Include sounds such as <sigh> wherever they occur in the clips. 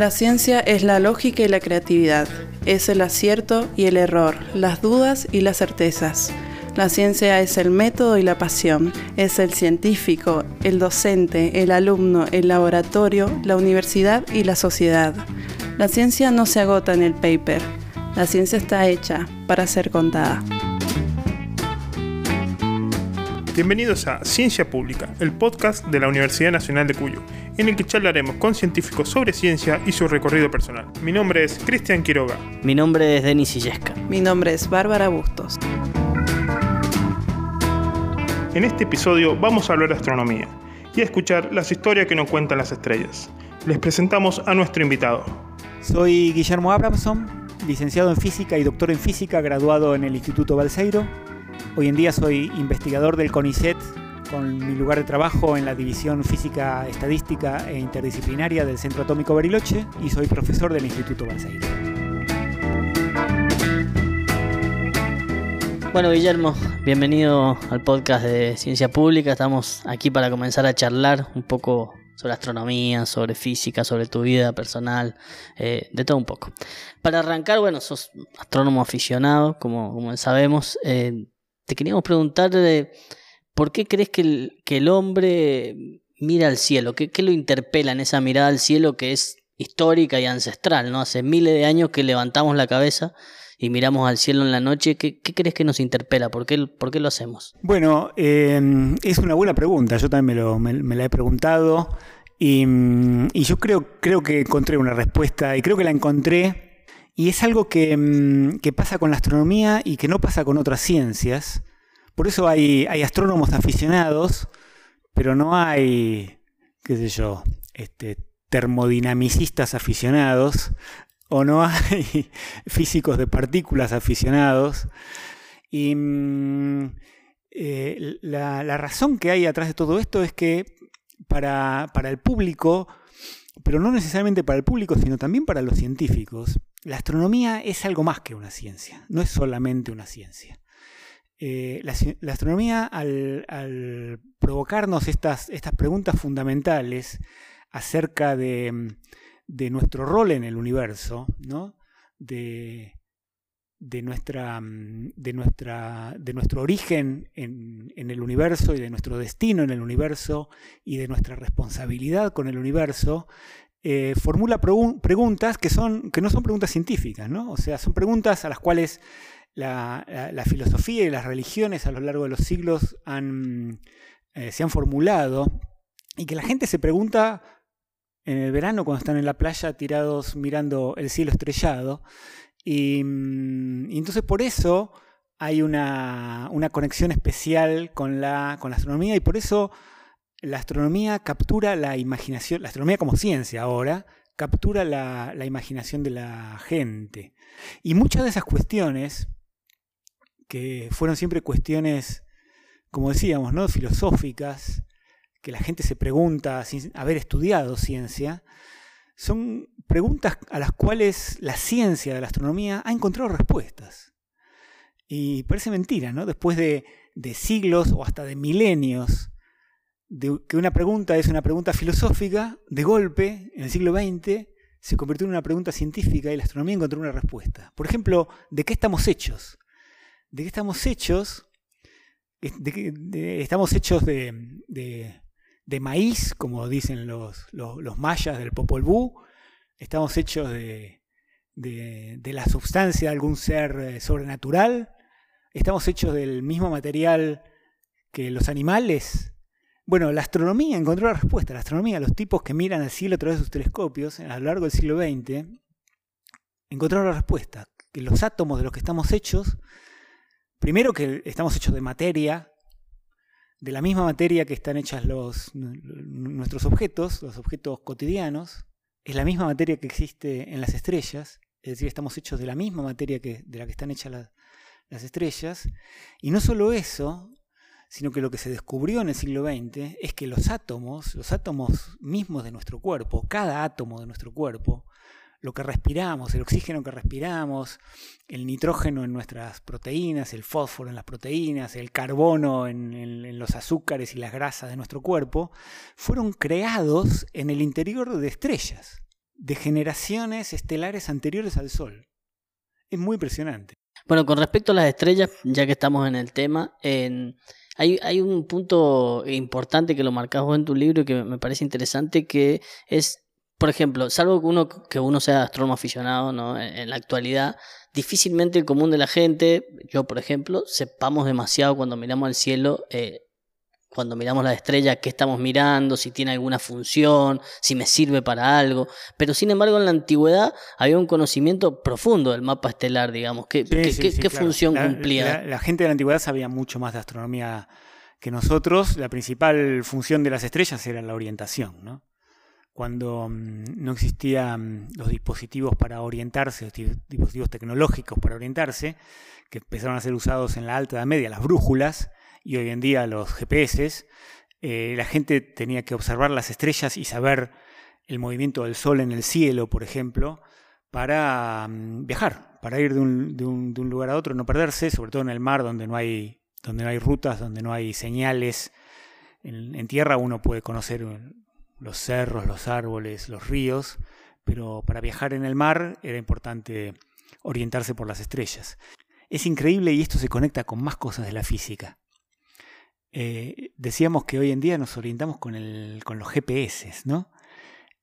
La ciencia es la lógica y la creatividad, es el acierto y el error, las dudas y las certezas. La ciencia es el método y la pasión, es el científico, el docente, el alumno, el laboratorio, la universidad y la sociedad. La ciencia no se agota en el paper, la ciencia está hecha para ser contada. Bienvenidos a Ciencia Pública, el podcast de la Universidad Nacional de Cuyo, en el que charlaremos con científicos sobre ciencia y su recorrido personal. Mi nombre es Cristian Quiroga. Mi nombre es Denis Illesca. Mi nombre es Bárbara Bustos. En este episodio vamos a hablar de astronomía y a escuchar las historias que nos cuentan las estrellas. Les presentamos a nuestro invitado. Soy Guillermo Abramson, licenciado en física y doctor en física, graduado en el Instituto Balseiro Hoy en día soy investigador del CONICET con mi lugar de trabajo en la División Física Estadística e Interdisciplinaria del Centro Atómico Bariloche y soy profesor del Instituto Balseiro. Bueno, Guillermo, bienvenido al podcast de Ciencia Pública. Estamos aquí para comenzar a charlar un poco sobre astronomía, sobre física, sobre tu vida personal, eh, de todo un poco. Para arrancar, bueno, sos astrónomo aficionado, como, como sabemos. Eh, te queríamos preguntar por qué crees que el, que el hombre mira al cielo, ¿Qué, ¿Qué, lo interpela en esa mirada al cielo que es histórica y ancestral, ¿no? Hace miles de años que levantamos la cabeza y miramos al cielo en la noche, ¿qué, qué crees que nos interpela? ¿Por qué, por qué lo hacemos? Bueno, em, es una buena pregunta, yo también me, lo, me, la he preguntado y, y, yo creo, creo que encontré una respuesta y creo que la encontré y es algo mm, que, pasa con la astronomía y que no pasa con otras ciencias. Por eso hay, hay astrónomos aficionados, pero no hay, qué sé yo, este, termodinamicistas aficionados, o no hay <laughs> físicos de partículas aficionados. Y mm, eh, la, la, razón que hay atrás de todo esto es que para, para el público, pero no necesariamente para el público, sino también para los científicos, la astronomía es algo más que una ciencia, no es solamente una ciencia. Eh, la, astronomía, al, provocarnos estas, preguntas fundamentales acerca de, nuestro rol en el universo, de, nuestra, nuestro origen en, en, el universo y de nuestro destino en el universo y de nuestra responsabilidad con el universo, eh, formula preguntas que, son, que no son preguntas científicas, ¿no? O sea, son preguntas a las cuales la, filosofía y las religiones a lo largo de los siglos eh, se han formulado y que la gente se pregunta en el verano cuando están en la playa tirados mirando el cielo estrellado. Y, mm, entonces por eso hay una, una conexión especial con la, con la astronomía y por eso la astronomía captura la imaginación, la astronomía como ciencia ahora, captura la, imaginación de la gente. Y muchas de esas cuestiones, que fueron siempre cuestiones, como decíamos, ¿no? filosóficas, que la gente se pregunta sin haber estudiado ciencia, son preguntas a las cuales la ciencia de la astronomía ha encontrado respuestas. Y parece mentira, ¿no? Después de, de siglos o hasta de milenios que una pregunta es una pregunta filosófica, de golpe, en el siglo XX, se convirtió en una pregunta científica y la astronomía encontró una respuesta. Por ejemplo, ¿de qué estamos hechos? ¿De qué estamos hechos? estamos hechos de, maíz, como dicen los, mayas del Popol Vuh. Estamos hechos de, la sustancia de algún ser eh, sobrenatural. Estamos hechos del mismo material que los animales. Bueno, la astronomía encontró la respuesta. La astronomía, los tipos que miran al cielo a través de sus telescopios a lo largo del siglo XX, encontraron la respuesta. Que los átomos de los que estamos hechos, primero que estamos hechos de materia, de la misma materia que están hechas los, nuestros objetos, los objetos cotidianos, es la misma materia que existe en las estrellas, es decir, estamos hechos de la misma materia que, de la que están hechas las estrellas. Y no solo eso, sino que lo que se descubrió en el siglo XX es que los átomos, los átomos mismos de nuestro cuerpo, cada átomo de nuestro cuerpo, lo que respiramos, el oxígeno que respiramos, el nitrógeno en nuestras proteínas, el fósforo en las proteínas, el carbono en, los azúcares y las grasas de nuestro cuerpo, fueron creados en el interior de estrellas, de generaciones estelares anteriores al Sol. Es muy impresionante. Bueno, con respecto a las estrellas, ya que estamos en el tema, hay, hay, un punto importante que lo marcas vos en tu libro y que me parece interesante, que es, por ejemplo, salvo que uno, que uno sea astrónomo aficionado ¿no? en, la actualidad, difícilmente el común de la gente, yo por ejemplo, sepamos demasiado cuando miramos al cielo eh, cuando miramos la estrella, qué estamos mirando, si tiene alguna función, si me sirve para algo. Pero sin embargo, en la antigüedad había un conocimiento profundo del mapa estelar, digamos. ¿Qué, qué, función cumplía? La, gente de la antigüedad sabía mucho más de astronomía que nosotros. La principal función de las estrellas era la orientación, ¿no? Cuando mm, no existían los dispositivos para orientarse, los dispositivos tecnológicos para orientarse, que empezaron a ser usados en la Alta Edad Media, las brújulas, y hoy en día los GPS, eh, la gente tenía que observar las estrellas y saber el movimiento del Sol en el cielo, por ejemplo, para mm, viajar, para ir de un, lugar a otro, no perderse, sobre todo en el mar donde no hay, donde no hay rutas, donde no hay señales. En, tierra uno puede conocer los cerros, los árboles, los ríos, pero para viajar en el mar era importante orientarse por las estrellas. Es increíble y esto se conecta con más cosas de la física. Eh, decíamos que hoy en día nos orientamos con, el, con los GPS, ¿no?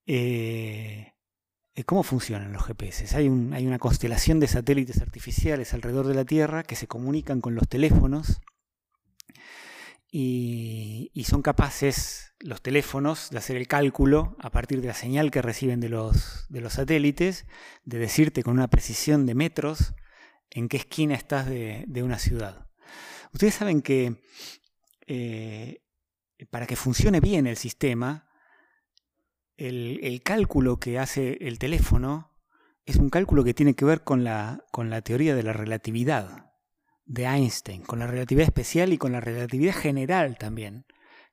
Eh, eh, ¿Cómo funcionan los GPS? Hay, un, hay una constelación de satélites artificiales alrededor de la Tierra que se comunican con los teléfonos y, y, son capaces los teléfonos de hacer el cálculo a partir de la señal que reciben de los, de los satélites, de decirte con una precisión de metros en qué esquina estás de, de una ciudad. Ustedes saben que eh, para que funcione bien el sistema, el, cálculo que hace el teléfono es un cálculo que tiene que ver con la, con la teoría de la relatividad de Einstein, con la relatividad especial y con la relatividad general también,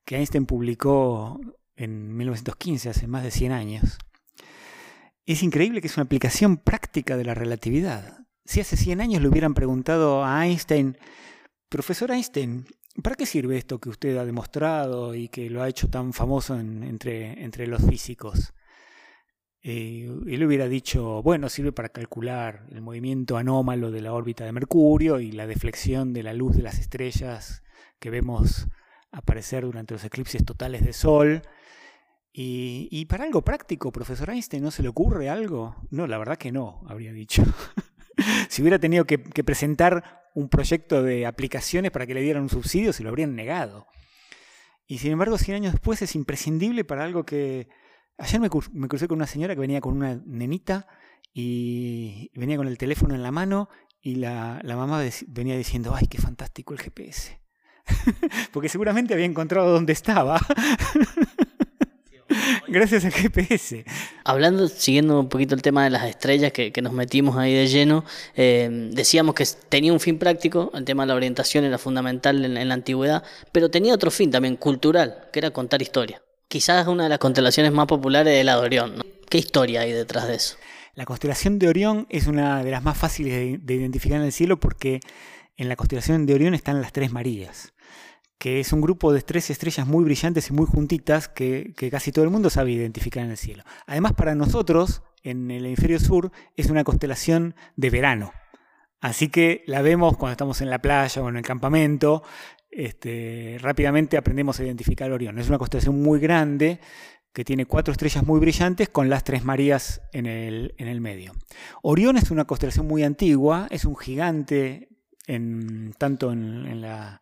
que Einstein publicó en 1915, hace más de 100 años. Es increíble que es una aplicación práctica de la relatividad. Si hace 100 años le hubieran preguntado a Einstein, profesor Einstein, ¿Para qué sirve esto que usted ha demostrado y que lo ha hecho tan famoso entre, entre los físicos? Eh, él hubiera dicho, bueno, sirve para calcular el movimiento anómalo de la órbita de Mercurio y la deflexión de la luz de las estrellas que vemos aparecer durante los eclipses totales de Sol. Y, para algo práctico, profesor Einstein, ¿no se le ocurre algo? No, la verdad que no, habría dicho. <laughs> <laughs> si hubiera tenido que, presentar un proyecto de aplicaciones para que le dieran un subsidio, se lo habrían negado. Y sin embargo, 100 años después es imprescindible para algo que... Ayer me, crucé con una señora que venía con una nenita y venía con el teléfono en la mano y la, la mamá venía diciendo, ay, qué fantástico el GPS. <laughs> Porque seguramente había encontrado dónde estaba. <laughs> <laughs> Gracias al GPS. Hablando, siguiendo un poquito el tema de las estrellas que, nos metimos ahí de lleno, eh, decíamos que tenía un fin práctico, el tema de la orientación era fundamental en, la antigüedad, pero tenía otro fin también cultural, que era contar historia. Quizás una de las constelaciones más populares de la de Orión. ¿Qué historia hay detrás de eso? La constelación de Orión es una de las más fáciles de identificar en el cielo porque en la constelación de Orión están las tres Marías que es un grupo de tres estrellas muy brillantes y muy juntitas que, casi todo el mundo sabe identificar en el cielo. Además, para nosotros, en el hemisferio sur, es una constelación de verano. Así que la vemos cuando estamos en la playa o en el campamento. Este, rápidamente aprendemos a identificar Orión. Es una constelación muy grande que tiene cuatro estrellas muy brillantes con las tres Marías en el, en el medio. Orión es una constelación muy antigua, es un gigante en, tanto en la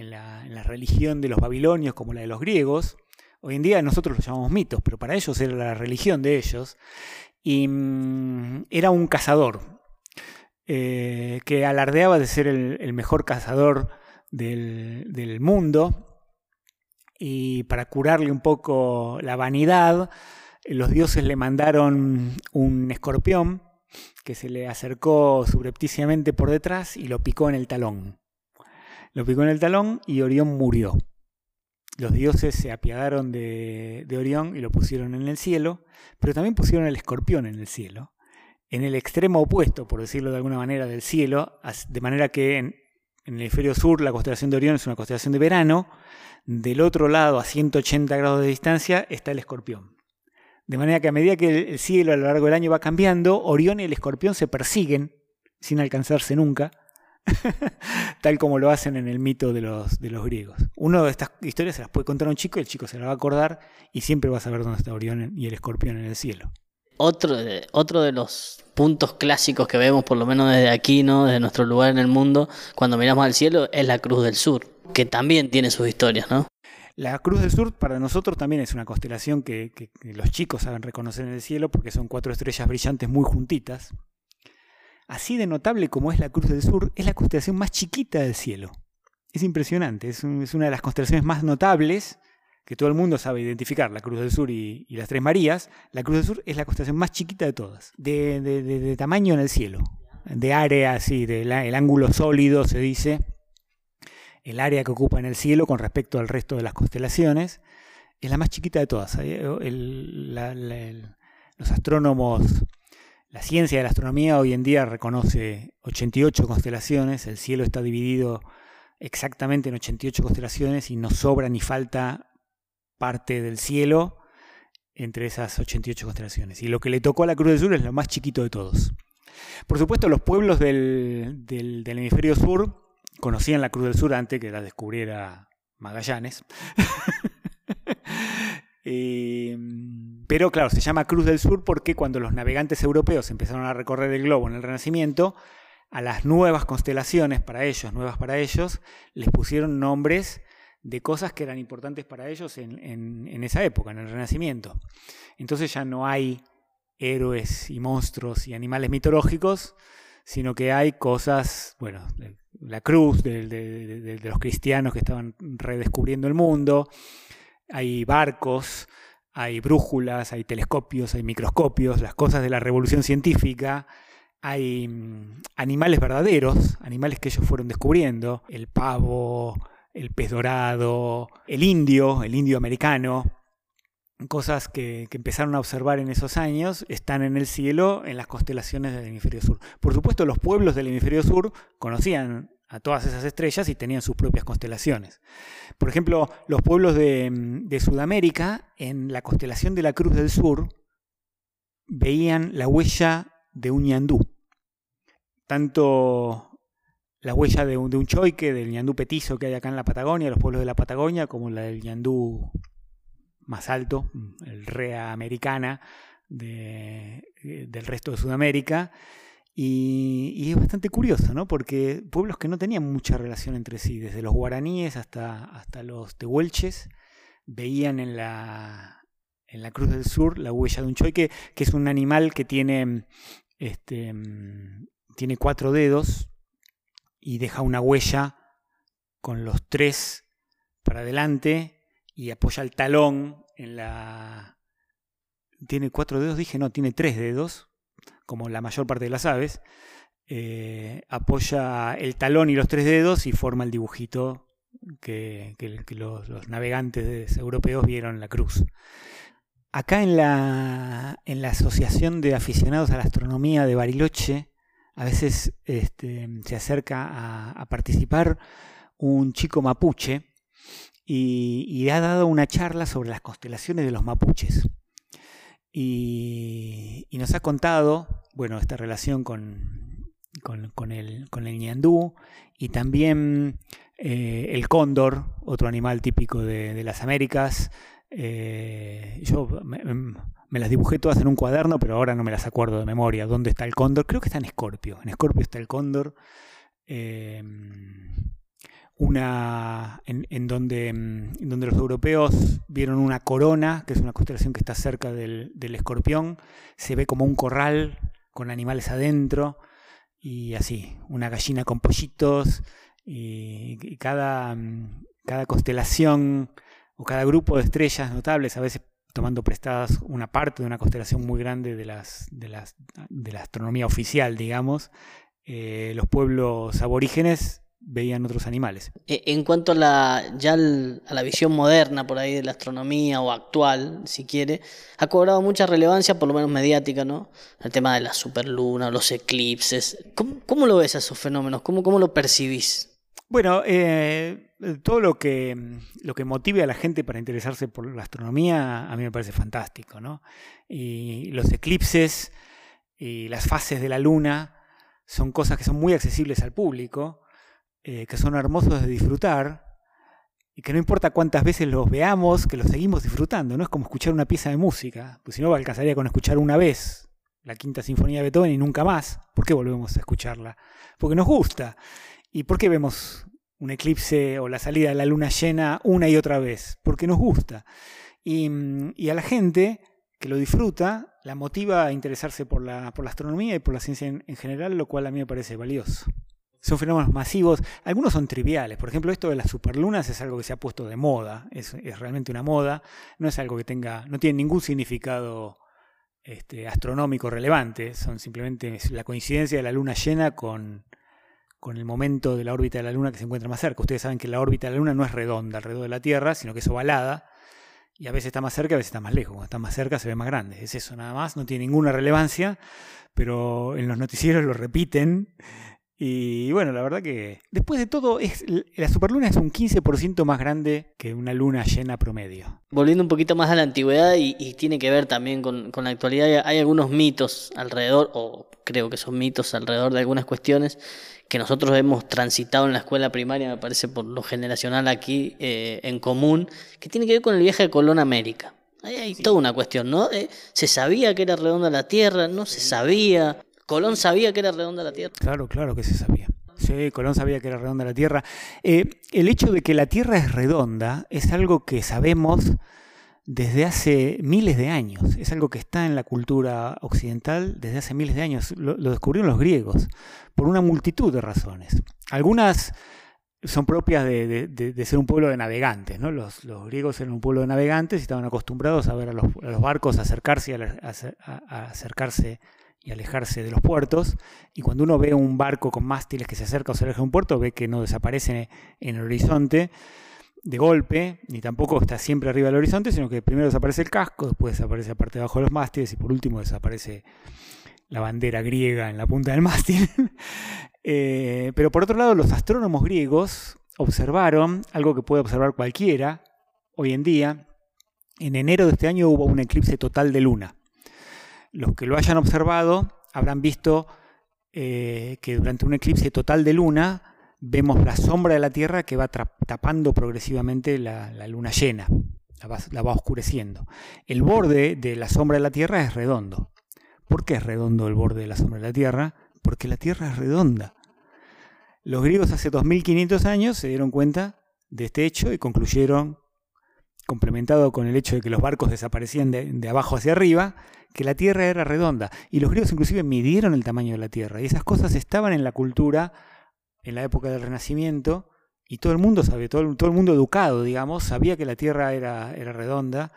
en la, religión de los babilonios como la de los griegos. Hoy en día nosotros los llamamos mitos, pero para ellos era la religión de ellos. Y mm, era un cazador eh, que alardeaba de ser el, mejor cazador del, mundo. Y para curarle un poco la vanidad, los dioses le mandaron un escorpión que se le acercó subrepticiamente por detrás y lo picó en el talón. Lo picó en el talón y Orión murió. Los dioses se apiadaron de, Orión y lo pusieron en el cielo, pero también pusieron el escorpión en el cielo, en el extremo opuesto, por decirlo de alguna manera, del cielo, de manera que en, en el hemisferio sur la constelación de Orión es una constelación de verano, del otro lado, a 180 grados de distancia, está el escorpión. De manera que a medida que el cielo a lo largo del año va cambiando, Orión y el escorpión se persiguen sin alcanzarse nunca, <laughs> tal como lo hacen en el mito de los, de los griegos. Una de estas historias se las puede contar a un chico y el chico se la va a acordar y siempre va a saber dónde está Orión y el escorpión en el cielo. Otro de, otro de los puntos clásicos que vemos, por lo menos desde aquí, ¿no? desde nuestro lugar en el mundo, cuando miramos al cielo, es la Cruz del Sur, que también tiene sus historias, ¿no? La Cruz del Sur para nosotros también es una constelación que, que los chicos saben reconocer en el cielo porque son cuatro estrellas brillantes muy juntitas. Así de notable como es la Cruz del Sur, es la constelación más chiquita del cielo. Es impresionante, es, una de las constelaciones más notables que todo el mundo sabe identificar, la Cruz del Sur y, las Tres Marías. La Cruz del Sur es la constelación más chiquita de todas, de, tamaño en el cielo, de área, así, del el ángulo sólido se dice, el área que ocupa en el cielo con respecto al resto de las constelaciones. Es la más chiquita de todas. los astrónomos la ciencia de la astronomía hoy en día reconoce 88 constelaciones, el cielo está dividido exactamente en 88 constelaciones y no sobra ni falta parte del cielo entre esas 88 constelaciones. Y lo que le tocó a la Cruz del Sur es lo más chiquito de todos. Por supuesto, los pueblos del, del hemisferio sur conocían la Cruz del Sur antes que la descubriera Magallanes. <laughs> Em, pero claro, se llama Cruz del Sur porque cuando los navegantes europeos empezaron a recorrer el globo en el Renacimiento, a las nuevas constelaciones para ellos, nuevas para ellos, les pusieron nombres de cosas que eran importantes para ellos en, esa época, en el Renacimiento. Entonces ya no hay héroes y monstruos y animales mitológicos, sino que hay cosas, bueno, la cruz de los cristianos que estaban redescubriendo el mundo, hay barcos, hay brújulas, hay telescopios, hay microscopios, las cosas de la revolución científica, hay mm, animales verdaderos, animales que ellos fueron descubriendo, el pavo, el pez dorado, el indio, el indio americano, cosas que, que, empezaron a observar en esos años están en el cielo en las constelaciones del hemisferio sur. Por supuesto, los pueblos del hemisferio sur conocían a todas esas estrellas y tenían sus propias constelaciones. Por ejemplo, los pueblos de, Sudamérica, en la constelación de la Cruz del Sur, veían la huella de un ñandú. Tanto la huella de un, choique, del ñandú petizo que hay acá en la Patagonia, los pueblos de la Patagonia, como la del ñandú más alto, el rea americana del resto de Sudamérica, y, es bastante curioso, ¿no? Porque pueblos que no tenían mucha relación entre sí, desde los guaraníes hasta, hasta los tehuelches, veían en la, en la Cruz del Sur la huella de un choique, que es un animal que tiene, este, tiene cuatro dedos y deja una huella con los tres para adelante y apoya el talón en la... ¿Tiene cuatro dedos? Dije, no, tiene tres dedos como la mayor parte de las aves, eh, apoya el talón y los tres dedos y forma el dibujito que, los, navegantes europeos vieron en la cruz. Acá en la, en la Asociación de Aficionados a la Astronomía de Bariloche, a veces este, se acerca a, participar un chico mapuche y, y, ha dado una charla sobre las constelaciones de los mapuches. Y, nos ha contado, bueno, esta relación con, con, el, con el ñandú y también eh, el cóndor, otro animal típico de, las Américas. Eh, yo me, las dibujé todas en un cuaderno, pero ahora no me las acuerdo de memoria. ¿Dónde está el cóndor? Creo que está en Escorpio. En Escorpio está el cóndor. Eh, una en, donde, mm, donde, los europeos vieron una corona, que es una constelación que está cerca del, escorpión, se ve como un corral con animales adentro y así, una gallina con pollitos y, cada, mm, cada constelación o cada grupo de estrellas notables, a veces tomando prestadas una parte de una constelación muy grande de, las, de, las, de la astronomía oficial, digamos, eh, los pueblos aborígenes veían otros animales. E, en cuanto a la, ya a la visión moderna por ahí de la astronomía o actual, si quiere, ha cobrado mucha relevancia, por lo menos mediática, ¿no? El tema de la superluna, los eclipses. ¿Cómo, cómo lo ves a esos fenómenos? ¿Cómo, ¿Cómo lo percibís? Bueno, eh, todo lo que, lo que motive a la gente para interesarse por la astronomía a mí me parece fantástico, ¿no? Y los eclipses y las fases de la luna son cosas que son muy accesibles al público, eh, que son hermosos de disfrutar y que no importa cuántas veces los veamos, que los seguimos disfrutando, no es como escuchar una pieza de música, pues si no alcanzaría con escuchar una vez la quinta sinfonía de Beethoven y nunca más. ¿Por qué volvemos a escucharla? Porque nos gusta. ¿Y por qué vemos un eclipse o la salida de la luna llena una y otra vez? Porque nos gusta. Y, a la gente que lo disfruta, la motiva a interesarse por la, por la astronomía y por la ciencia en, general, lo cual a mí me parece valioso. Son fenómenos masivos, algunos son triviales, por ejemplo esto de las superlunas es algo que se ha puesto de moda, es, es realmente una moda, no es algo que tenga, no tiene ningún significado este, astronómico relevante, son simplemente la coincidencia de la luna llena con, con el momento de la órbita de la Luna que se encuentra más cerca. Ustedes saben que la órbita de la Luna no es redonda alrededor de la Tierra, sino que es ovalada, y a veces está más cerca, a veces está más lejos. Cuando está más cerca se ve más grande. Es eso nada más, no tiene ninguna relevancia, pero en los noticieros lo repiten. Y bueno, la verdad que después de todo, es, la superluna es un 15% más grande que una luna llena promedio. Volviendo un poquito más a la antigüedad y, tiene que ver también con, con la actualidad, hay algunos mitos alrededor, o creo que son mitos alrededor de algunas cuestiones que nosotros hemos transitado en la escuela primaria, me parece por lo generacional aquí eh, en común, que tiene que ver con el viaje de Colón a América. Ahí hay toda una cuestión, ¿no? Eh, ¿Se sabía que era redonda la Tierra? ¿No se sabía? ¿Colón sabía que era redonda la Tierra? Claro, claro que se sabía. Sí, Colón sabía que era redonda la Tierra. Eh, el hecho de que la Tierra es redonda es algo que sabemos desde hace miles de años. Es algo que está en la cultura occidental desde hace miles de años. Lo, descubrieron los griegos por una multitud de razones. Algunas son propias de, ser un pueblo de navegantes. ¿no? Los, griegos eran un pueblo de navegantes y estaban acostumbrados a ver a los, barcos acercarse, a, acercarse y alejarse de los puertos. Y cuando uno ve un barco con mástiles que se acerca o se aleja de un puerto, ve que no desaparece en el horizonte de golpe, ni tampoco está siempre arriba del horizonte, sino que primero desaparece el casco, después desaparece la parte de abajo de los mástiles y por último desaparece la bandera griega en la punta del mástil. <laughs> Eh, pero por otro lado, los astrónomos griegos observaron algo que puede observar cualquiera hoy en día. En enero de este año hubo un eclipse total de luna. Los que lo hayan observado habrán visto eh, que durante un eclipse total de luna vemos la sombra de la Tierra que va tapando progresivamente la, luna llena, la va, oscureciendo. El borde de la sombra de la Tierra es redondo. ¿Por qué es redondo el borde de la sombra de la Tierra? Porque la Tierra es redonda. Los griegos hace 2500 años se dieron cuenta de este hecho y concluyeron, complementado con el hecho de que los barcos desaparecían de, abajo hacia arriba, que la Tierra era redonda. Y los griegos inclusive midieron el tamaño de la Tierra. Y esas cosas estaban en la cultura en la época del Renacimiento, y todo el mundo sabe, todo el, todo el mundo educado, digamos, sabía que la Tierra era, era redonda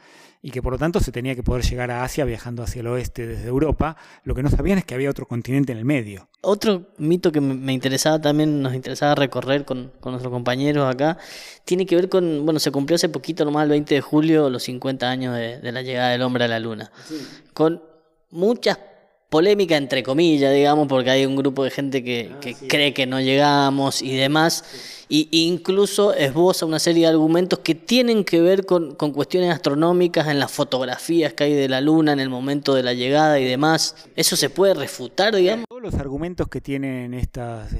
y que por lo tanto se tenía que poder llegar a Asia viajando hacia el oeste desde Europa. Lo que no sabían es que había otro continente en el medio. Otro mito que me interesaba también, nos interesaba recorrer con, con nuestros compañeros acá, tiene que ver con, bueno, se cumplió hace poquito, nomás el 20 de julio, los 50 años de, la llegada del hombre a la luna. Con muchas polémica entre comillas, digamos, porque hay un grupo de gente que, ah, cree que no llegamos y demás, y incluso esboza una serie de argumentos que tienen que ver con, cuestiones astronómicas en las fotografías que hay de la Luna en el momento de la llegada y demás. ¿Eso se puede refutar, digamos? Los argumentos que tienen estos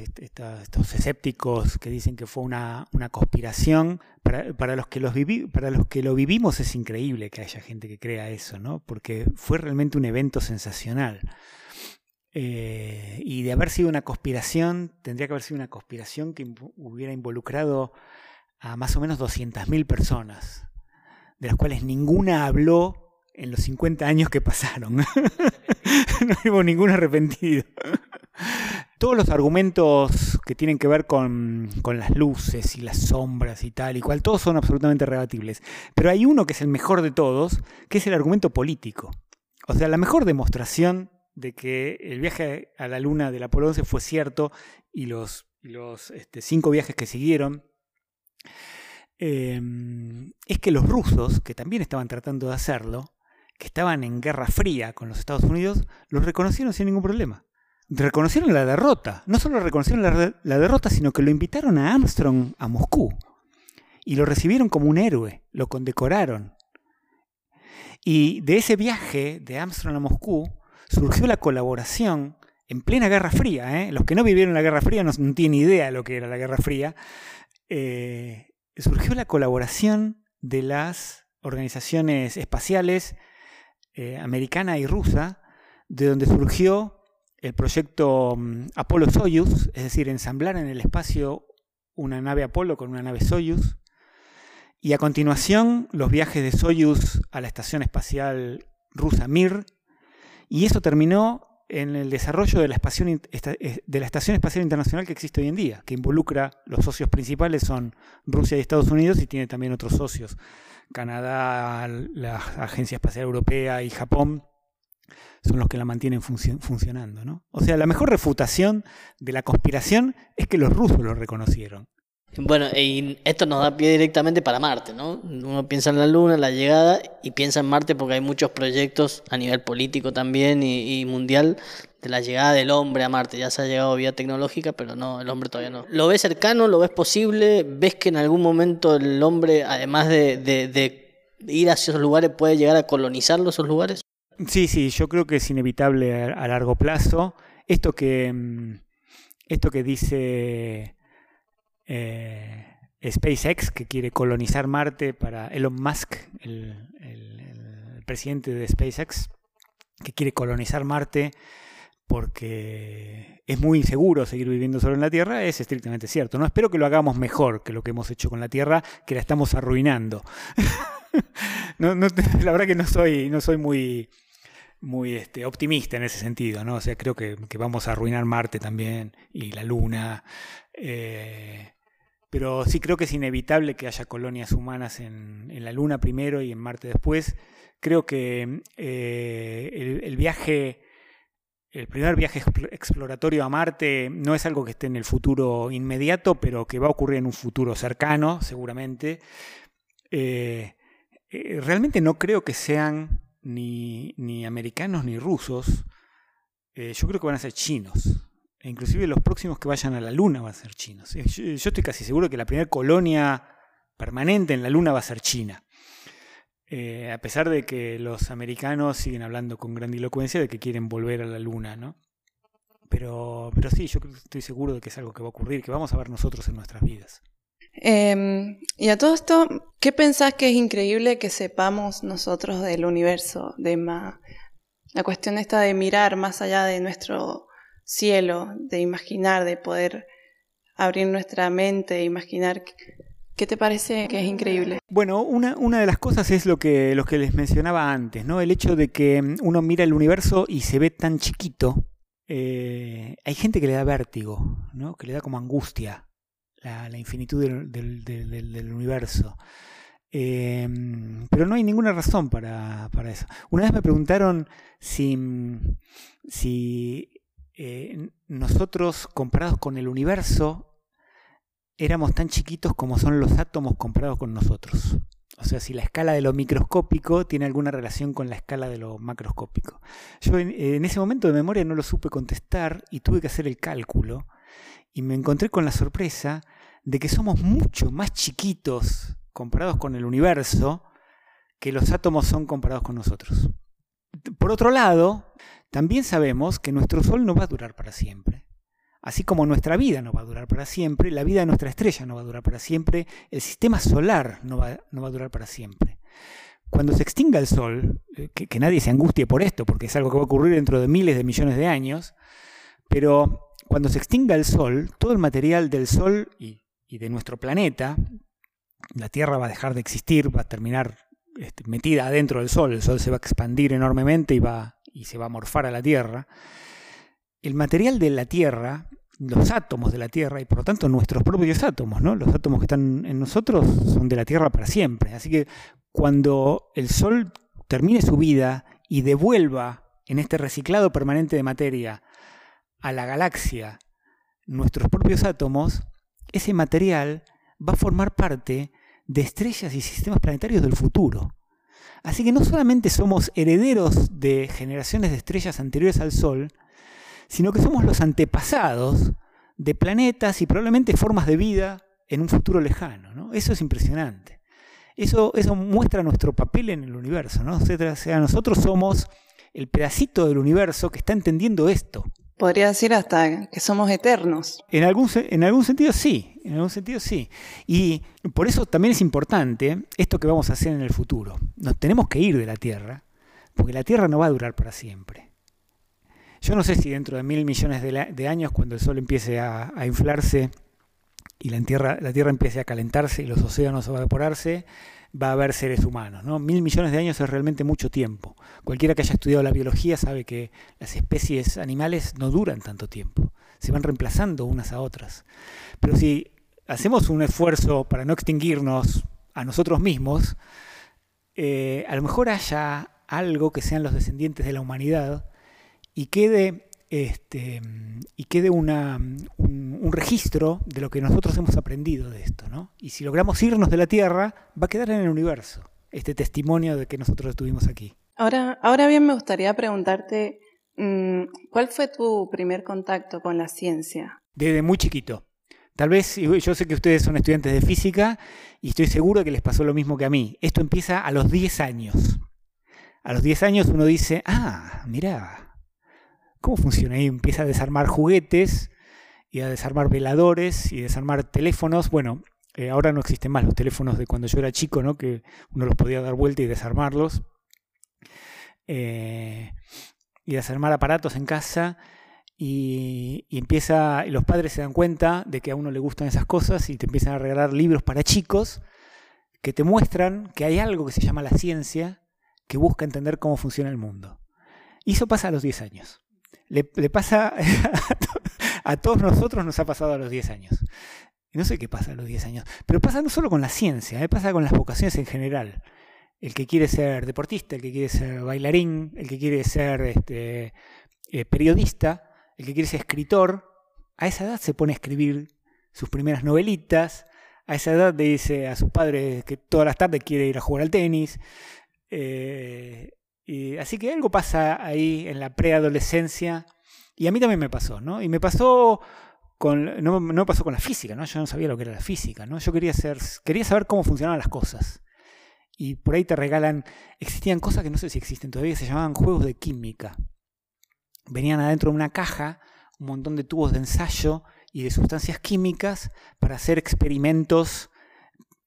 escépticos que dicen que fue una, conspiración, para, los que los lo vivimos es increíble que haya gente que crea eso, ¿no? Porque fue realmente un evento sensacional. Eh, y de haber sido una conspiración, tendría que haber sido una conspiración que hubiera involucrado a más o menos 200.000 personas, de las cuales ninguna habló en los 50 años que pasaron. <laughs> no hubo ningún arrepentido todos los argumentos que tienen que ver con, las luces y las sombras y tal y cual, todos son absolutamente rebatibles. Pero hay uno que es el mejor de todos, que es el argumento político. O sea, la mejor demostración de que el viaje a la luna del Apolo 11 fue cierto y los, los este, cinco viajes que siguieron, em, es que los rusos, que también estaban tratando de hacerlo, que estaban en guerra fría con los Estados Unidos, los reconocieron sin ningún problema. reconocieron la derrota. No solo reconocieron la, derrota, sino que lo invitaron a Armstrong a Moscú. Y lo recibieron como un héroe, lo condecoraron. Y de ese viaje de Armstrong a Moscú surgió la colaboración en plena Guerra Fría. ¿eh? Los que no vivieron la Guerra Fría no, tienen idea de lo que era la Guerra Fría. Eh, surgió la colaboración de las organizaciones espaciales eh, americana y rusa, de donde surgió el proyecto mm, Apolo Soyuz, es decir, ensamblar en el espacio una nave Apolo con una nave Soyuz, y a continuación los viajes de Soyuz a la estación espacial rusa Mir, y eso terminó en el desarrollo de la, eh, de la Estación Espacial Internacional que existe hoy en día, que involucra los socios principales son Rusia y Estados Unidos y tiene también otros socios, Canadá, la Agencia Espacial Europea y Japón son los que la mantienen funcionando. ¿no? O sea, la mejor refutación de la conspiración es que los rusos lo reconocieron. Bueno, y esto nos da pie directamente para Marte, ¿no? Uno piensa en la Luna, la llegada, y piensa en Marte porque hay muchos proyectos a nivel político también y, mundial de la llegada del hombre a Marte. Ya se ha llegado vía tecnológica, pero no, el hombre todavía no. ¿Lo ves cercano? ¿Lo ves posible? ¿Ves que en algún momento el hombre, además de, de ir hacia esos lugares, puede llegar a colonizar esos lugares? Sí, sí, yo creo que es inevitable a, largo plazo. Esto que, mm, esto que dice eh, SpaceX, que quiere colonizar Marte para Elon Musk, el, presidente de SpaceX, que quiere colonizar Marte porque es muy inseguro seguir viviendo solo en la Tierra, es estrictamente cierto. No espero que lo hagamos mejor que lo que hemos hecho con la Tierra, que la estamos arruinando. <laughs> la verdad que no soy, no soy muy, muy este, optimista en ese sentido, ¿no? O sea, creo que, vamos a arruinar Marte también y la Luna. Eh, pero sí creo que es inevitable que haya colonias humanas en, la Luna primero y en Marte después. Creo que eh, el, viaje, el primer viaje exploratorio a Marte no es algo que esté en el futuro inmediato, pero que va a ocurrir en un futuro cercano, seguramente. Eh, realmente no creo que sean ni, americanos ni rusos, eh, yo creo que van a ser chinos. E inclusive los próximos que vayan a la Luna van a ser chinos. Eh, yo, estoy casi seguro que la primera colonia permanente en la Luna va a ser China. Eh, a pesar de que los americanos siguen hablando con grandilocuencia de que quieren volver a la Luna, ¿no? Pero, pero sí, yo estoy seguro de que es algo que va a ocurrir, que vamos a ver nosotros en nuestras vidas. Em, y a todo esto, ¿qué pensás que es increíble que sepamos nosotros del universo? De la cuestión esta de mirar más allá de nuestro cielo, de imaginar, de poder abrir nuestra mente, imaginar. ¿Qué te parece que es increíble? Bueno, una, una de las cosas es lo que, lo que les mencionaba antes, ¿no? El hecho de que uno mira el universo y se ve tan chiquito. Eh, hay gente que le da vértigo, ¿no? Que le da como angustia la, infinitud del, universo. Em, pero no hay ninguna razón para, eso. Una vez me preguntaron si, si eh, nosotros comparados con el universo éramos tan chiquitos como son los átomos comparados con nosotros. O sea, si la escala de lo microscópico tiene alguna relación con la escala de lo macroscópico. Yo en ese momento de memoria no lo supe contestar y tuve que hacer el cálculo y me encontré con la sorpresa de que somos mucho más chiquitos comparados con el universo que los átomos son comparados con nosotros. Por otro lado, también sabemos que nuestro Sol no va a durar para siempre. Así como nuestra vida no va a durar para siempre, la vida de nuestra estrella no va a durar para siempre, el sistema solar no va, no va a durar para siempre. Cuando se extinga el Sol, eh, que, que nadie se angustie por esto, porque es algo que va a ocurrir dentro de miles de millones de años, pero cuando se extinga el Sol, todo el material del Sol y, de nuestro planeta, la Tierra va a dejar de existir, va a terminar este, metida adentro del Sol, el Sol se va a expandir enormemente y, va, y se va a morfar a la Tierra. El material de la Tierra, los átomos de la Tierra y por lo tanto nuestros propios átomos, ¿no? los átomos que están en nosotros son de la Tierra para siempre. Así que cuando el Sol termine su vida y devuelva en este reciclado permanente de materia a la galaxia nuestros propios átomos, ese material va a formar parte de estrellas y sistemas planetarios del futuro. Así que no solamente somos herederos de generaciones de estrellas anteriores al Sol, sino que somos los antepasados de planetas y probablemente formas de vida en un futuro lejano. Eso es impresionante. Eso, eso muestra nuestro papel en el universo. ¿no? O sea, nosotros somos el pedacito del universo que está entendiendo esto. Podría decir hasta que somos eternos. En algún, en algún sentido sí, en algún sentido sí. Y por eso también es importante esto que vamos a hacer en el futuro. Nos tenemos que ir de la Tierra, porque la Tierra no va a durar para siempre. Yo no sé si dentro de mil millones de, años, cuando el Sol empiece a, inflarse y la tierra, la tierra empiece a calentarse y los océanos a evaporarse, va a haber seres humanos. ¿no? Mil millones de años es realmente mucho tiempo. Cualquiera que haya estudiado la biología sabe que las especies animales no duran tanto tiempo, se van reemplazando unas a otras. Pero si hacemos un esfuerzo para no extinguirnos a nosotros mismos, eh, a lo mejor haya algo que sean los descendientes de la humanidad y quede, este, y quede una, un, registro de lo que nosotros hemos aprendido de esto. ¿no? Y si logramos irnos de la Tierra, va a quedar en el universo este testimonio de que nosotros estuvimos aquí. Ahora, ahora bien, me gustaría preguntarte, mm, ¿cuál fue tu primer contacto con la ciencia? Desde muy chiquito. Tal vez, yo sé que ustedes son estudiantes de física y estoy seguro que les pasó lo mismo que a mí. Esto empieza a los 10 años. A los 10 años uno dice, ah, mira, ¿Cómo funciona? Ahí empieza a desarmar juguetes y a desarmar veladores y desarmar teléfonos. Bueno, eh, ahora no existen más los teléfonos de cuando yo era chico, ¿no? Que uno los podía dar vuelta y desarmarlos. Eh, y desarmar aparatos en casa. Y, y, empieza, los padres se dan cuenta de que a uno le gustan esas cosas y te empiezan a regalar libros para chicos que te muestran que hay algo que se llama la ciencia que busca entender cómo funciona el mundo. Y eso pasa a los 10 años le, pasa <laughs> a todos nosotros nos ha pasado a los 10 años. No sé qué pasa a los 10 años, pero pasa no solo con la ciencia, ¿eh? pasa con las vocaciones en general. El que quiere ser deportista, el que quiere ser bailarín, el que quiere ser este, eh, periodista, el que quiere ser escritor, a esa edad se pone a escribir sus primeras novelitas, a esa edad le dice a sus padres que todas las tardes quiere ir a jugar al tenis. Eh, y, así que algo pasa ahí en la preadolescencia. Y a mí también me pasó, ¿no? Y me pasó con. No, no pasó con la física, ¿no? Yo no sabía lo que era la física, ¿no? Yo quería, ser, quería saber cómo funcionaban las cosas. Y por ahí te regalan. Existían cosas que no sé si existen todavía, se llamaban juegos de química. Venían adentro de una caja un montón de tubos de ensayo y de sustancias químicas para hacer experimentos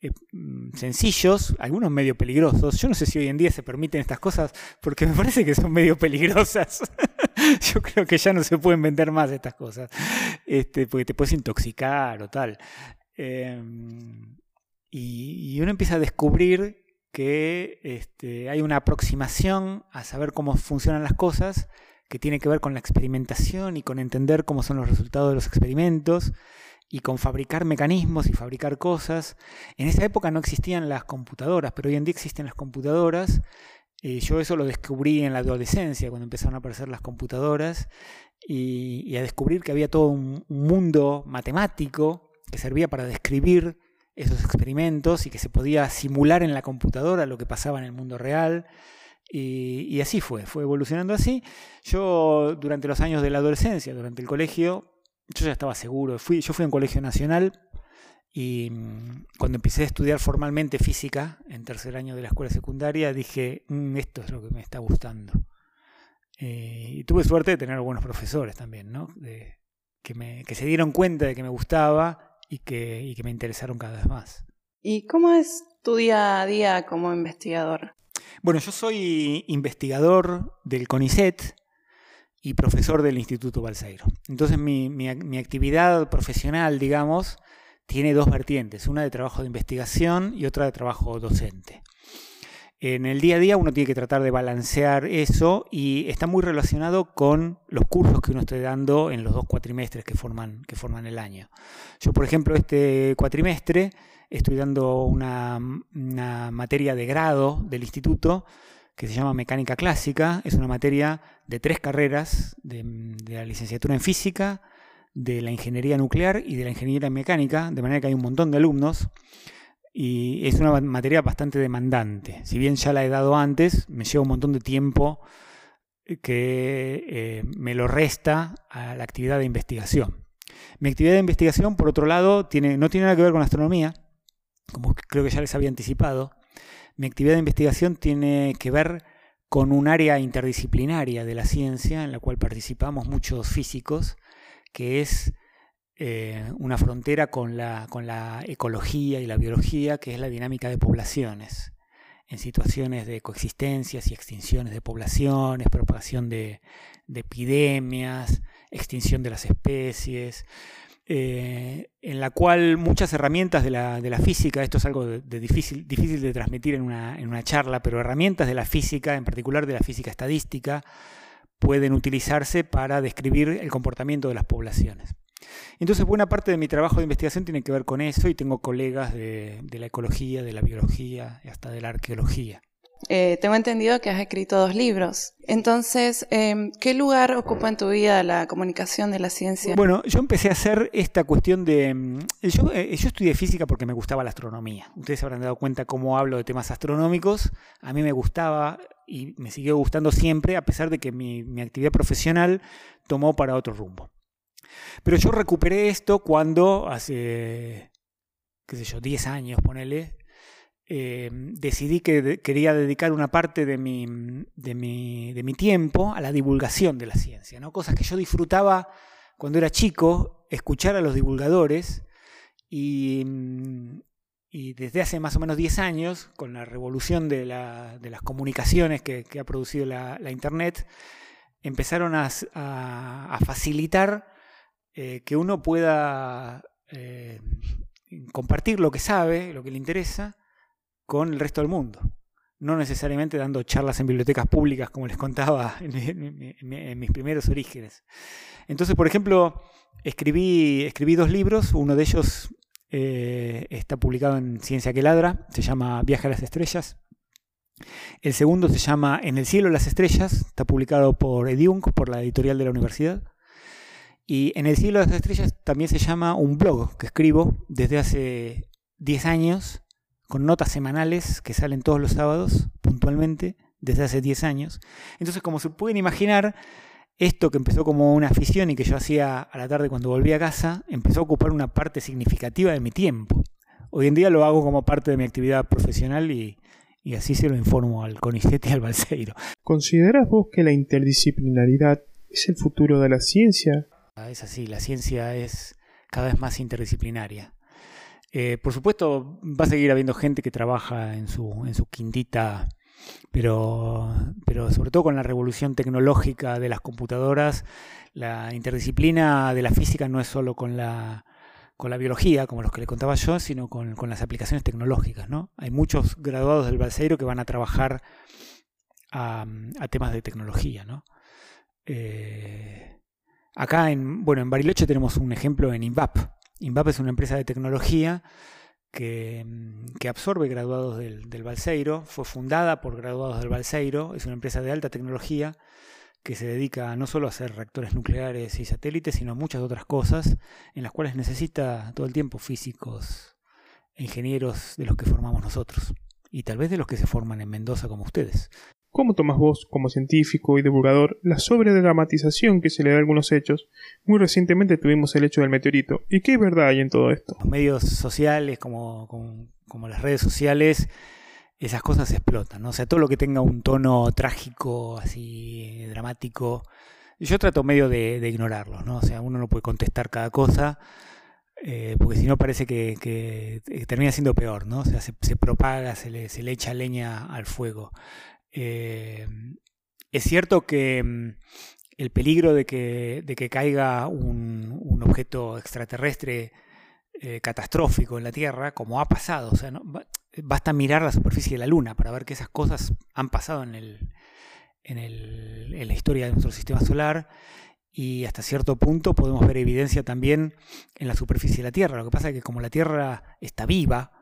eh, mm, sencillos, algunos medio peligrosos. Yo no sé si hoy en día se permiten estas cosas porque me parece que son medio peligrosas. <laughs> Yo creo que ya no se pueden vender más estas cosas, este, porque te puedes intoxicar o tal. Em, y, uno empieza a descubrir que este, hay una aproximación a saber cómo funcionan las cosas que tiene que ver con la experimentación y con entender cómo son los resultados de los experimentos y con fabricar mecanismos y fabricar cosas. En esa época no existían las computadoras, pero hoy en día existen las computadoras. Eh, yo eso lo descubrí en la adolescencia, cuando empezaron a aparecer las computadoras, y, a descubrir que había todo un, mundo matemático que servía para describir esos experimentos y que se podía simular en la computadora lo que pasaba en el mundo real. Y, y, así fue, fue evolucionando así. Yo durante los años de la adolescencia, durante el colegio, yo ya estaba seguro. Fui, yo fui a un colegio nacional y mm, cuando empecé a estudiar formalmente física en tercer año de la escuela secundaria, dije, mm, esto es lo que me está gustando. Eh, y tuve suerte de tener buenos profesores también, ¿no? De, que, me, que se dieron cuenta de que me gustaba y que, y que me interesaron cada vez más. ¿Y cómo es tu día a día como investigador? Bueno, yo soy investigador del CONICET, y profesor del Instituto Balseiro. Entonces mi, mi, actividad profesional, digamos, tiene dos vertientes, una de trabajo de investigación y otra de trabajo docente. En el día a día uno tiene que tratar de balancear eso y está muy relacionado con los cursos que uno esté dando en los dos cuatrimestres que forman, que forman el año. Yo, por ejemplo, este cuatrimestre estoy dando una, una materia de grado del instituto que se llama Mecánica Clásica. Es una materia de tres carreras, de, la licenciatura en física, de la ingeniería nuclear y de la ingeniería mecánica, de manera que hay un montón de alumnos. Y es una materia bastante demandante. Si bien ya la he dado antes, me lleva un montón de tiempo que eh, me lo resta a la actividad de investigación. Mi actividad de investigación, por otro lado, tiene, no tiene nada que ver con astronomía, como creo que ya les había anticipado. Mi actividad de investigación tiene que ver con un área interdisciplinaria de la ciencia en la cual participamos muchos físicos, que es eh, una frontera con la, con la ecología y la biología, que es la dinámica de poblaciones en situaciones de coexistencias y extinciones de poblaciones, propagación de, epidemias, extinción de las especies, eh, en la cual muchas herramientas de la, de la física, esto es algo de, difícil, difícil de transmitir en una, en una charla, pero herramientas de la física, en particular de la física estadística, pueden utilizarse para describir el comportamiento de las poblaciones. Entonces, buena parte de mi trabajo de investigación tiene que ver con eso y tengo colegas de, la ecología, de la biología y hasta de la arqueología. Eh, tengo entendido que has escrito dos libros. Entonces, em, ¿qué lugar ocupa en tu vida la comunicación de la ciencia? Bueno, yo empecé a hacer esta cuestión de... Em, yo, eh, yo estudié física porque me gustaba la astronomía. Ustedes habrán dado cuenta cómo hablo de temas astronómicos. A mí me gustaba y me siguió gustando siempre, a pesar de que mi, mi actividad profesional tomó para otro rumbo. Pero yo recuperé esto cuando hace, qué sé yo, 10 años, ponele, eh, decidí que quería dedicar una parte de mi, de, mi, de mi, tiempo a la divulgación de la ciencia, ¿no? cosas que yo disfrutaba cuando era chico, escuchar a los divulgadores y, desde hace más o menos 10 años, con la revolución de, la, de las comunicaciones que, ha producido la, Internet, empezaron a, a, a facilitar eh, que uno pueda eh, compartir lo que sabe, lo que le interesa, con el resto del mundo. No necesariamente dando charlas en bibliotecas públicas, como les contaba <laughs> en, mis primeros orígenes. Entonces, por ejemplo, escribí, escribí dos libros. Uno de ellos eh, está publicado en Ciencia que Ladra, se llama Viaje a las Estrellas. El segundo se llama En el cielo las estrellas, está publicado por Ediunk, por la editorial de la universidad. Y en el cielo las estrellas también se llama un blog que escribo desde hace 10 años, con notas semanales que salen todos los sábados, puntualmente, desde hace 10 años. Entonces, como se pueden imaginar, esto que empezó como una afición y que yo hacía a la tarde cuando volví a casa, empezó a ocupar una parte significativa de mi tiempo. Hoy en día lo hago como parte de mi actividad profesional y, y así se lo informo al CONICET y al Balseiro. ¿Consideras vos que la interdisciplinaridad es el futuro de la ciencia? Es así, la ciencia es cada vez más interdisciplinaria. Eh, por supuesto, va a seguir habiendo gente que trabaja en su, en su quintita, pero, pero sobre todo con la revolución tecnológica de las computadoras, la interdisciplina de la física no es solo con la, con la biología, como los que le contaba yo, sino con, las aplicaciones tecnológicas. ¿no? Hay muchos graduados del Balseiro que van a trabajar a, temas de tecnología. ¿no? Eh, Acá en, bueno, en Bariloche tenemos un ejemplo en INVAP. INVAP es una empresa de tecnología que, mm, que absorbe graduados del, del, Balseiro. Fue fundada por graduados del Balseiro. Es una empresa de alta tecnología que se dedica no solo a hacer reactores nucleares y satélites, sino a muchas otras cosas en las cuales necesita todo el tiempo físicos e ingenieros de los que formamos nosotros. Y tal vez de los que se forman en Mendoza como ustedes. ¿Cómo tomas vos, como científico y divulgador, la sobredramatización que se le da a algunos hechos? Muy recientemente tuvimos el hecho del meteorito. ¿Y qué verdad hay en todo esto? Los medios sociales, como, como, las redes sociales, esas cosas explotan, ¿no? O sea, todo lo que tenga un tono trágico, así, dramático, yo trato medio de, ignorarlo, ¿no? O sea, uno no puede contestar cada cosa, eh, porque si no parece que, termina siendo peor, ¿no? O sea, se, propaga, se le, se le echa leña al fuego. Eh, es cierto que mm, el peligro de que, caiga un, objeto extraterrestre eh, catastrófico en la Tierra, como ha pasado, o sea, basta mirar la superficie de la Luna para ver que esas cosas han pasado en, el, en la historia de nuestro sistema solar y hasta cierto punto podemos ver evidencia también en la superficie de la Tierra. Lo que pasa es que como la Tierra está viva,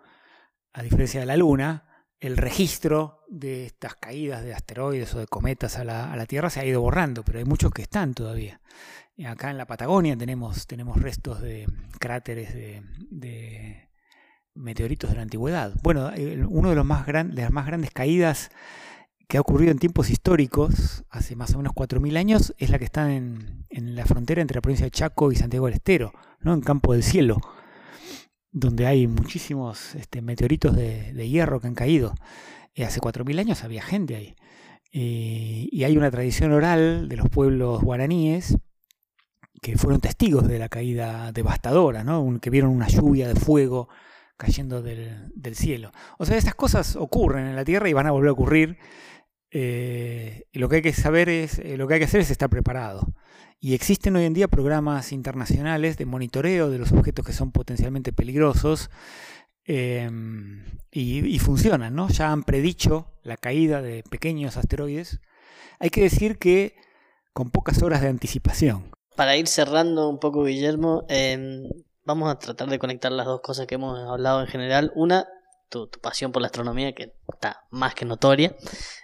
a diferencia de la Luna, el registro de estas caídas de asteroides o de cometas a la, Tierra se ha ido borrando, pero hay muchos que están todavía. acá en la Patagonia tenemos, tenemos restos de cráteres de, meteoritos de la antigüedad. Bueno, uno de los más las más grandes caídas que ha ocurrido en tiempos históricos, hace más o menos 4.000 años, es la que está en, la frontera entre la provincia de Chaco y Santiago del Estero, ¿no? en Campo del Cielo, donde hay muchísimos este, meteoritos de, hierro que han caído. Y hace 4.000 años había gente ahí. y hay una tradición oral de los pueblos guaraníes que fueron testigos de la caída devastadora, ¿no? que vieron una lluvia de fuego cayendo del, cielo. O sea, estas cosas ocurren en la Tierra y van a volver a ocurrir. Eh, lo que hay que saber es, eh, lo que hay que hacer es estar preparado. Y existen hoy en día programas internacionales de monitoreo de los objetos que son potencialmente peligrosos em, y, funcionan, ¿no? Ya han predicho la caída de pequeños asteroides. Hay que decir que con pocas horas de anticipación. Para ir cerrando un poco, Guillermo, em, vamos a tratar de conectar las dos cosas que hemos hablado en general. Una, tu, pasión por la astronomía, que está más que notoria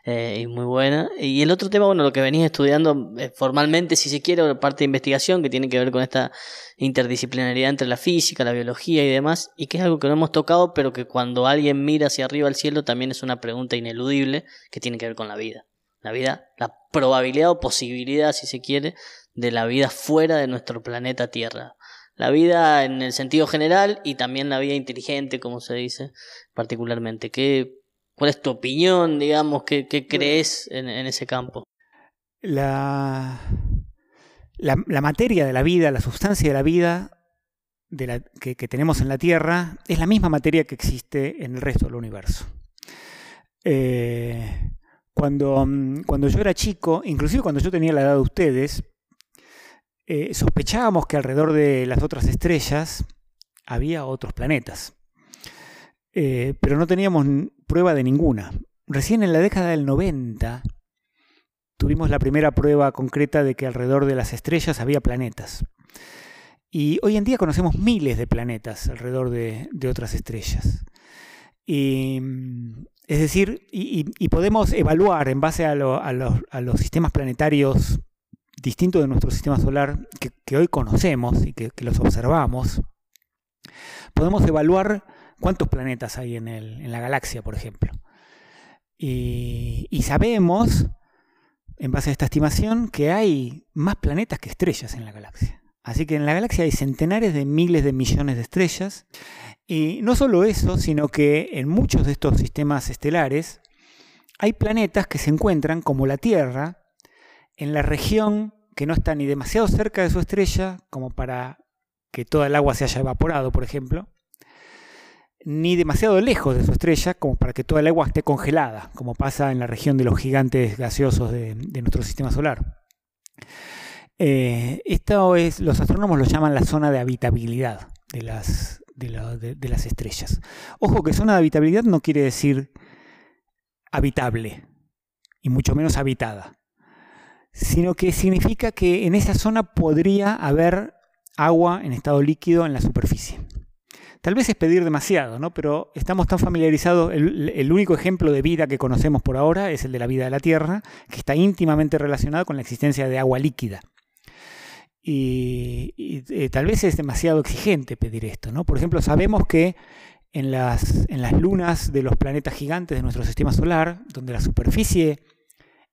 eh, y muy buena. Y el otro tema, bueno, lo que venís estudiando eh, formalmente, si se quiere, parte de investigación que tiene que ver con esta interdisciplinaridad entre la física, la biología y demás, y que es algo que no hemos tocado, pero que cuando alguien mira hacia arriba al cielo también es una pregunta ineludible que tiene que ver con la vida. La vida, la probabilidad o posibilidad, si se quiere, de la vida fuera de nuestro planeta Tierra la vida en el sentido general y también la vida inteligente, como se dice particularmente. ¿Qué, ¿Cuál es tu opinión, digamos? ¿Qué, crees en, ese campo? La, la, materia de la vida, la sustancia de la vida de la, que, tenemos en la Tierra es la misma materia que existe en el resto del universo. Eh, cuando, cuando yo era chico, inclusive cuando yo tenía la edad de ustedes, eh, sospechábamos que alrededor de las otras estrellas había otros planetas, eh, pero no teníamos prueba de ninguna. Recién en la década del 90 tuvimos la primera prueba concreta de que alrededor de las estrellas había planetas. Y hoy en día conocemos miles de planetas alrededor de, otras estrellas. es decir, y, podemos evaluar en base a los sistemas planetarios distinto de nuestro sistema solar que, hoy conocemos y que, los observamos, podemos evaluar cuántos planetas hay en, en la galaxia, por ejemplo. Y, sabemos, en base a esta estimación, que hay más planetas que estrellas en la galaxia. Así que en la galaxia hay centenares de miles de millones de estrellas. Y no solo eso, sino que en muchos de estos sistemas estelares hay planetas que se encuentran, como la Tierra, en la región que no está ni demasiado cerca de su estrella, como para que toda el agua se haya evaporado, por ejemplo, ni demasiado lejos de su estrella, como para que toda el agua esté congelada, como pasa en la región de los gigantes gaseosos de, nuestro sistema solar. Eh, esto es, los astrónomos lo llaman la zona de habitabilidad de las, de las estrellas. Ojo que zona de habitabilidad no quiere decir habitable, y mucho menos habitada sino que significa que en esa zona podría haber agua en estado líquido en la superficie. Tal vez es pedir demasiado, ¿no? pero estamos tan familiarizados, el, único ejemplo de vida que conocemos por ahora es el de la vida de la Tierra, que está íntimamente relacionado con la existencia de agua líquida. Y, eh, tal vez es demasiado exigente pedir esto. ¿no? Por ejemplo, sabemos que en las, en las lunas de los planetas gigantes de nuestro sistema solar, donde la superficie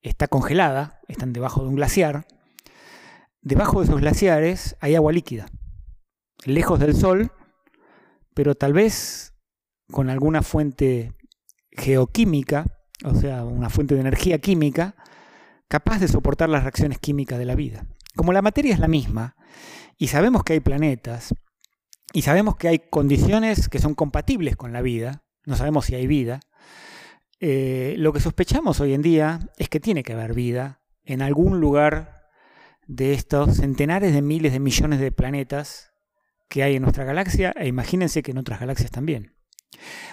está congelada, están debajo de un glaciar. Debajo de esos glaciares hay agua líquida, lejos del Sol, pero tal vez con alguna fuente geoquímica, o sea, una fuente de energía química, capaz de soportar las reacciones químicas de la vida. Como la materia es la misma, y sabemos que hay planetas, y sabemos que hay condiciones que son compatibles con la vida, no sabemos si hay vida, eh, lo que sospechamos hoy en día es que tiene que haber vida en algún lugar de estos centenares de miles de millones de planetas que hay en nuestra galaxia e imagínense que en otras galaxias también.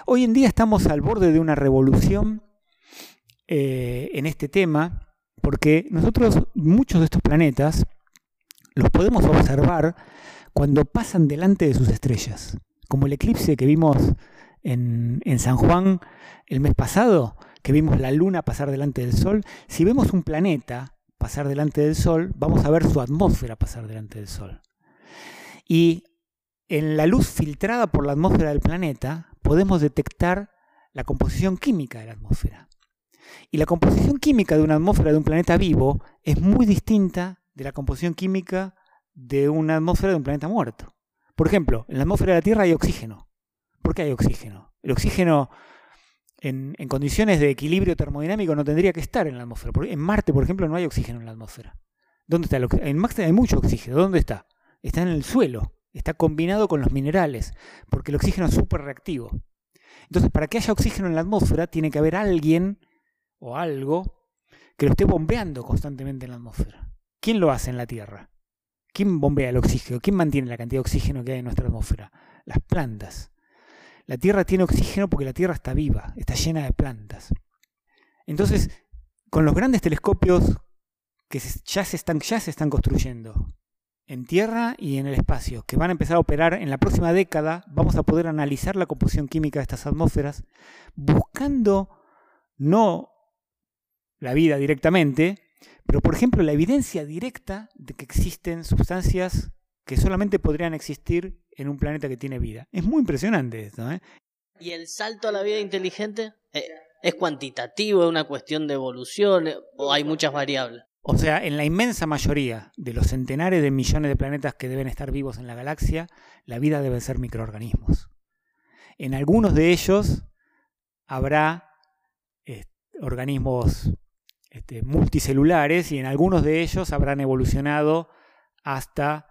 Hoy en día estamos al borde de una revolución eh, en este tema porque nosotros muchos de estos planetas los podemos observar cuando pasan delante de sus estrellas, como el eclipse que vimos en, San Juan el mes pasado, que vimos la luna pasar delante del Sol, si vemos un planeta pasar delante del Sol, vamos a ver su atmósfera pasar delante del Sol. Y en la luz filtrada por la atmósfera del planeta podemos detectar la composición química de la atmósfera. Y la composición química de una atmósfera de un planeta vivo es muy distinta de la composición química de una atmósfera de un planeta muerto. Por ejemplo, en la atmósfera de la Tierra hay oxígeno. ¿Por qué hay oxígeno? El oxígeno en, condiciones de equilibrio termodinámico no tendría que estar en la atmósfera. En Marte, por ejemplo, no hay oxígeno en la atmósfera. ¿Dónde está el? En Marte hay mucho oxígeno. ¿Dónde está? Está en el suelo. Está combinado con los minerales, porque el oxígeno es súper reactivo. Entonces, para que haya oxígeno en la atmósfera, tiene que haber alguien o algo que lo esté bombeando constantemente en la atmósfera. ¿Quién lo hace en la Tierra? ¿Quién bombea el oxígeno? ¿Quién mantiene la cantidad de oxígeno que hay en nuestra atmósfera? Las plantas. La Tierra tiene oxígeno porque la Tierra está viva, está llena de plantas. Entonces, con los grandes telescopios que ya se están, ya se están construyendo en Tierra y en el espacio, que van a empezar a operar en la próxima década, vamos a poder analizar la composición química de estas atmósferas, buscando no la vida directamente, pero, por ejemplo, la evidencia directa de que existen sustancias que solamente podrían existir en un planeta que tiene vida. Es muy impresionante esto. ¿eh? ¿Y el salto a la vida inteligente eh, es cuantitativo, es una cuestión de evolución eh, o hay muchas variables? O sea, en la inmensa mayoría de los centenares de millones de planetas que deben estar vivos en la galaxia, la vida debe ser microorganismos. En algunos de ellos habrá organismos este, multicelulares y en algunos de ellos habrán evolucionado hasta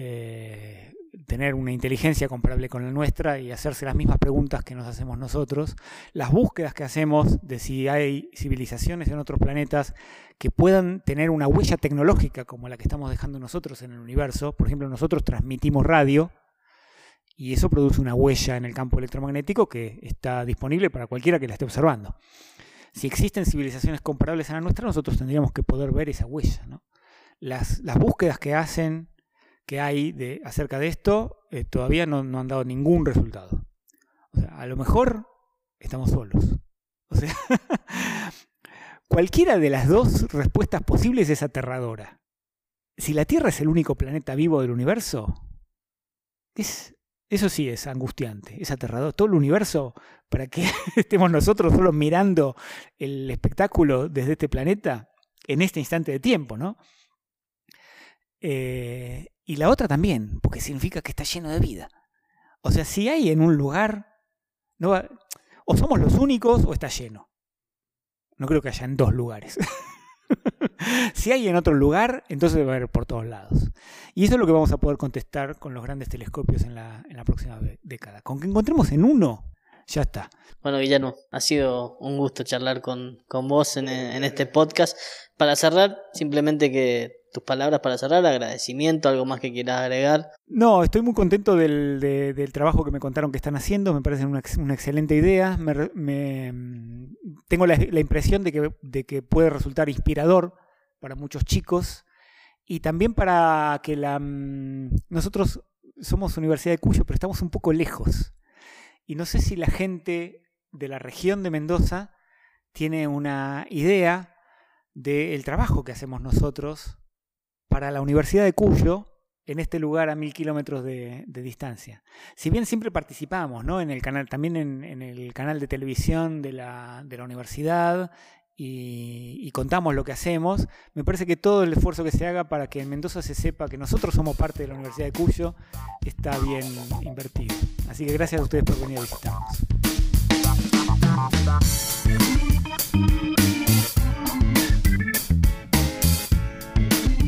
eh, tener una inteligencia comparable con la nuestra y hacerse las mismas preguntas que nos hacemos nosotros. Las búsquedas que hacemos de si hay civilizaciones en otros planetas que puedan tener una huella tecnológica como la que estamos dejando nosotros en el universo. Por ejemplo, nosotros transmitimos radio y eso produce una huella en el campo electromagnético que está disponible para cualquiera que la esté observando si existen civilizaciones comparables a la nuestra, nosotros tendríamos que poder ver esa huella. Las, búsquedas que hacen, que hay de, acerca de esto, eh, todavía no, han dado ningún resultado. O sea, a lo mejor estamos solos. O sea, <laughs> cualquiera de las dos respuestas posibles es aterradora. Si la Tierra es el único planeta vivo del universo, es eso sí es angustiante, es aterrador. Todo el universo, para que <laughs> estemos nosotros solo mirando el espectáculo desde este planeta en este instante de tiempo, ¿no? Eh, y la otra también, porque significa que está lleno de vida. O sea, si hay en un lugar, no o somos los únicos o está lleno. No creo que haya en dos lugares. <laughs> si hay en otro lugar, entonces va a haber por todos lados. Y eso es lo que vamos a poder contestar con los grandes telescopios en la, próxima década. Con que encontremos en uno, ya está. Bueno, Guillermo, ha sido un gusto charlar con, vos en, este podcast. Para cerrar, simplemente que tus palabras para cerrar, agradecimiento, algo más que quieras agregar. No, estoy muy contento del, del trabajo que me contaron que están haciendo, me parece una, una excelente idea. Me, tengo la, la, impresión de que, de que puede resultar inspirador para muchos chicos y también para que la... Mm, nosotros somos Universidad de Cuyo, pero estamos un poco lejos. Y no sé si la gente de la región de Mendoza tiene una idea del trabajo que hacemos nosotros para la Universidad de Cuyo en este lugar a mil kilómetros de, distancia. Si bien siempre participamos ¿no? en el canal, también en, el canal de televisión de la, universidad y, contamos lo que hacemos, me parece que todo el esfuerzo que se haga para que en Mendoza se sepa que nosotros somos parte de la Universidad de Cuyo está bien invertido. Así que gracias a ustedes por venir a visitarnos.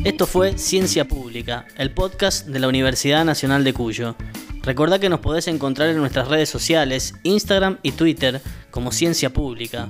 Esto fue Ciencia Pública, el podcast de la Universidad Nacional de Cuyo. Recordá que nos podés encontrar en nuestras redes sociales, Instagram y Twitter, como Ciencia Pública